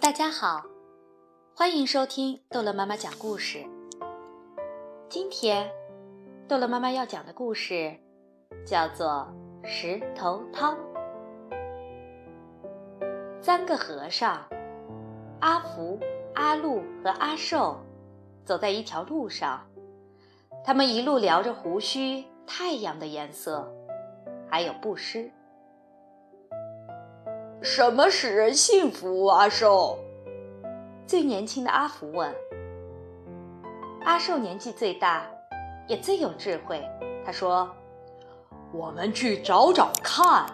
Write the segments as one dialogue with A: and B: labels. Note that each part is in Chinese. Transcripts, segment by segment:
A: 大家好，欢迎收听逗乐妈妈讲故事。今天，逗乐妈妈要讲的故事叫做《石头汤》。三个和尚，阿福、阿禄和阿寿，走在一条路上。他们一路聊着胡须、太阳的颜色，还有布施。
B: 什么使人幸福？阿寿，
A: 最年轻的阿福问。阿寿年纪最大，也最有智慧。他说：“
B: 我们去找找看。”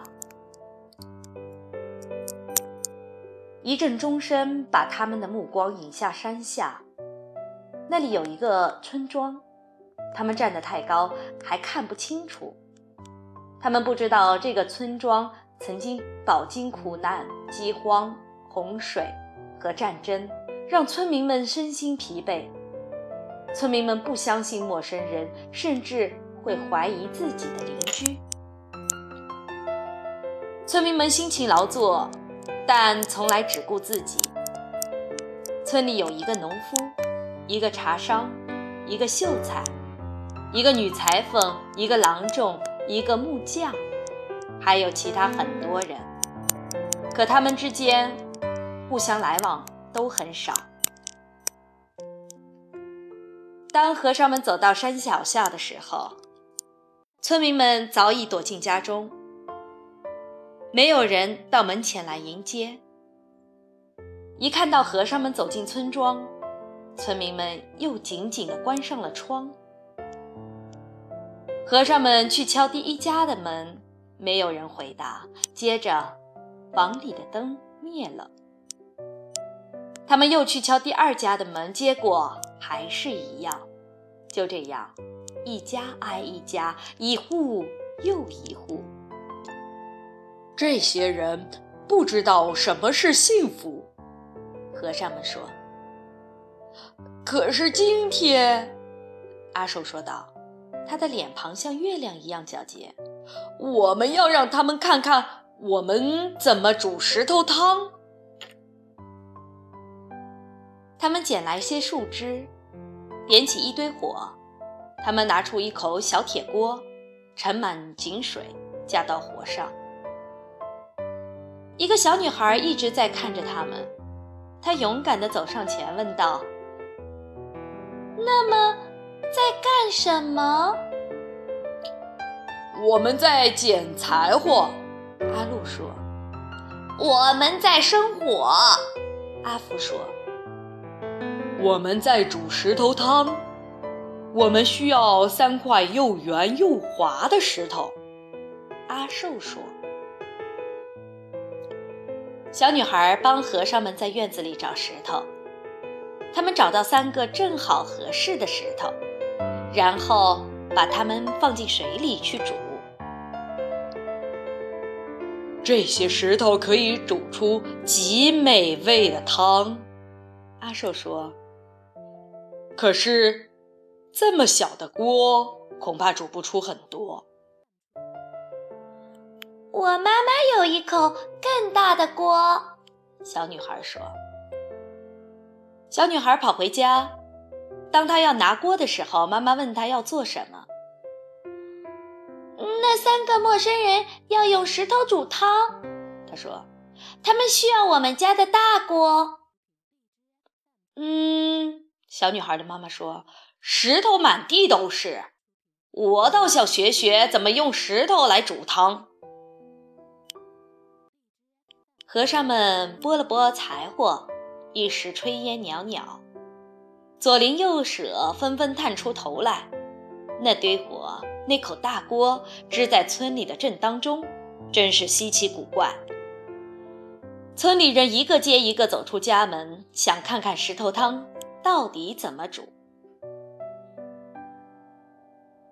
A: 一阵钟声把他们的目光引下山下，那里有一个村庄。他们站得太高，还看不清楚。他们不知道这个村庄。曾经饱经苦难、饥荒、洪水和战争，让村民们身心疲惫。村民们不相信陌生人，甚至会怀疑自己的邻居。村民们辛勤劳作，但从来只顾自己。村里有一个农夫，一个茶商，一个秀才，一个女裁缝，一个郎中，一个木匠。还有其他很多人，可他们之间互相来往都很少。当和尚们走到山脚下的时候，村民们早已躲进家中，没有人到门前来迎接。一看到和尚们走进村庄，村民们又紧紧地关上了窗。和尚们去敲第一家的门。没有人回答。接着，房里的灯灭了。他们又去敲第二家的门，结果还是一样。就这样，一家挨一家，一户又一户。
B: 这些人不知道什么是幸福。
A: 和尚们说。
B: 可是今天，
A: 阿寿说道，他的脸庞像月亮一样皎洁。
B: 我们要让他们看看我们怎么煮石头汤。
A: 他们捡来些树枝，点起一堆火。他们拿出一口小铁锅，盛满井水，架到火上。一个小女孩一直在看着他们。她勇敢地走上前，问道：“那么，在干什么？”
B: 我们在捡柴火，
A: 阿禄说。
C: 我们在生火，
A: 阿福说。
B: 我们在煮石头汤，我们需要三块又圆又滑的石头，
A: 阿寿说。小女孩帮和尚们在院子里找石头，他们找到三个正好合适的石头，然后把它们放进水里去煮。
B: 这些石头可以煮出极美味的汤，
A: 阿寿说。
B: 可是，这么小的锅恐怕煮不出很多。
C: 我妈妈有一口更大的锅，
A: 小女孩说。小女孩跑回家，当她要拿锅的时候，妈妈问她要做什么。
C: 那三个陌生人要用石头煮汤，
A: 他说：“
C: 他们需要我们家的大锅。”
A: 嗯，小女孩的妈妈说：“石头满地都是，我倒想学学怎么用石头来煮汤。”和尚们拨了拨柴火，一时炊烟袅袅，左邻右舍纷纷探出头来，那堆火。那口大锅支在村里的镇当中，真是稀奇古怪。村里人一个接一个走出家门，想看看石头汤到底怎么煮。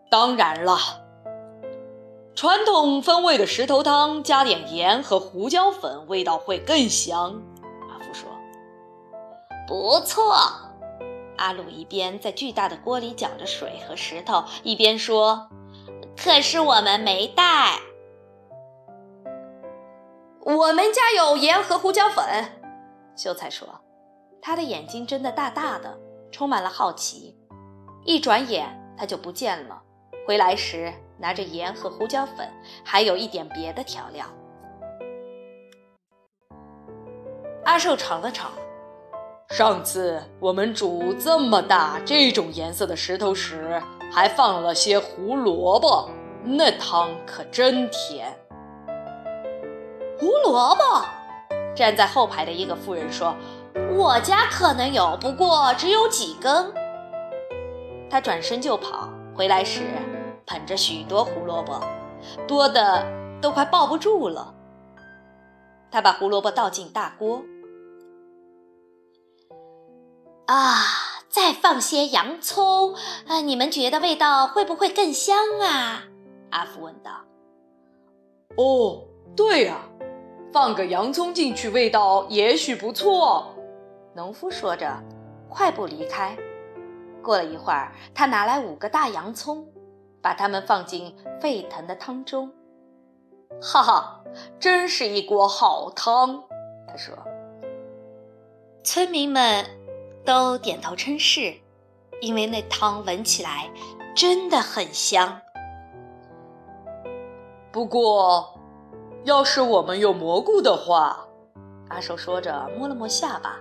B: 当然了，传统风味的石头汤加点盐和胡椒粉，味道会更香。
A: 阿福说：“
C: 不错。”
A: 阿鲁一边在巨大的锅里搅着水和石头，一边说。
C: 可是我们没带。
A: 我们家有盐和胡椒粉，秀才说，他的眼睛睁得大大的，充满了好奇。一转眼他就不见了，回来时拿着盐和胡椒粉，还有一点别的调料。阿寿尝了尝，
B: 上次我们煮这么大这种颜色的石头时，还放了些胡萝卜，那汤可真甜。
C: 胡萝卜，
A: 站在后排的一个妇人说：“
C: 我家可能有，不过只有几根。”
A: 他转身就跑，回来时捧着许多胡萝卜，多的都快抱不住了。他把胡萝卜倒进大锅。
C: 啊，再放些洋葱，啊，你们觉得味道会不会更香啊？
A: 阿福问道。
B: 哦，对呀，放个洋葱进去，味道也许不错。
A: 农夫说着，快步离开。过了一会儿，他拿来五个大洋葱，把它们放进沸腾的汤中。
B: 哈哈，真是一锅好汤，他说。
A: 村民们。都点头称是，因为那汤闻起来真的很香。
B: 不过，要是我们有蘑菇的话，
A: 阿寿说着摸了摸下巴。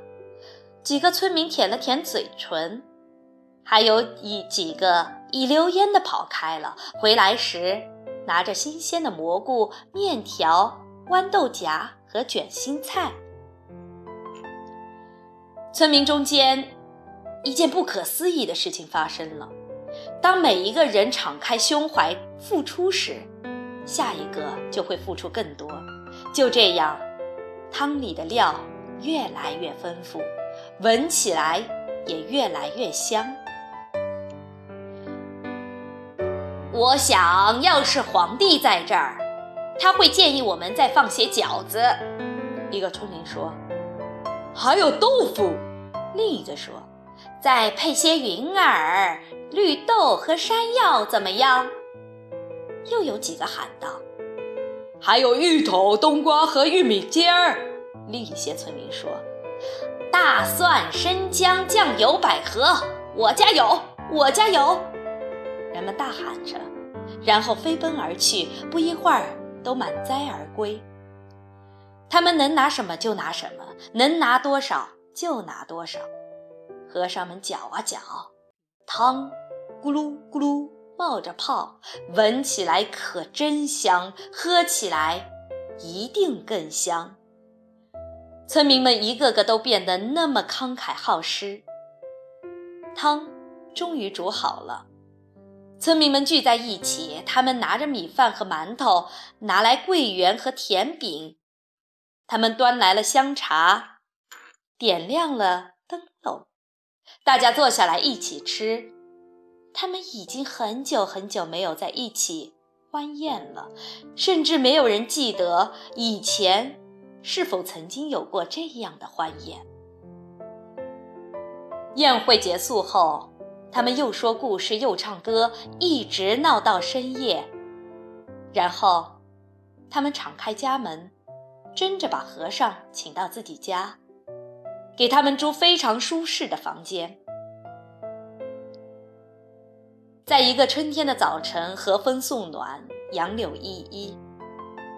A: 几个村民舔了舔嘴唇，还有一几个一溜烟的跑开了。回来时拿着新鲜的蘑菇、面条、豌豆荚和卷心菜。村民中间，一件不可思议的事情发生了。当每一个人敞开胸怀付出时，下一个就会付出更多。就这样，汤里的料越来越丰富，闻起来也越来越香。我想要是皇帝在这儿，他会建议我们再放些饺子。一个村民说。
B: 还有豆腐，
A: 另一个说：“再配些云耳、绿豆和山药，怎么样？”又有几个喊道：“
B: 还有芋头、冬瓜和玉米尖儿。”
A: 另一些村民说：“大蒜、生姜、酱油、百合，我家有，我家有。”人们大喊着，然后飞奔而去，不一会儿都满载而归。他们能拿什么就拿什么，能拿多少就拿多少。和尚们搅啊搅，汤咕噜咕噜冒着泡，闻起来可真香，喝起来一定更香。村民们一个个都变得那么慷慨好施。汤终于煮好了，村民们聚在一起，他们拿着米饭和馒头，拿来桂圆和甜饼。他们端来了香茶，点亮了灯笼，大家坐下来一起吃。他们已经很久很久没有在一起欢宴了，甚至没有人记得以前是否曾经有过这样的欢宴。宴会结束后，他们又说故事又唱歌，一直闹到深夜。然后，他们敞开家门。争着把和尚请到自己家，给他们住非常舒适的房间。在一个春天的早晨，和风送暖，杨柳依依，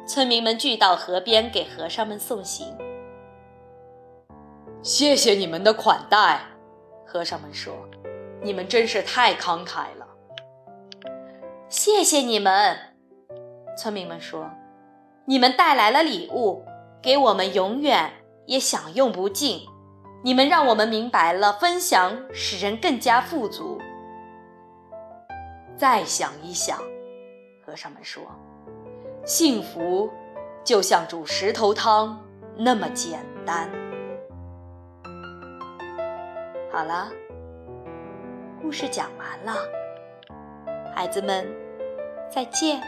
A: 村民们聚到河边给和尚们送行。
B: 谢谢你们的款待，和尚们说：“你们真是太慷慨了。”
A: 谢谢你们，村民们说。你们带来了礼物，给我们永远也享用不尽。你们让我们明白了，分享使人更加富足。再想一想，和尚们说，幸福就像煮石头汤那么简单。好了，故事讲完了，孩子们，再见。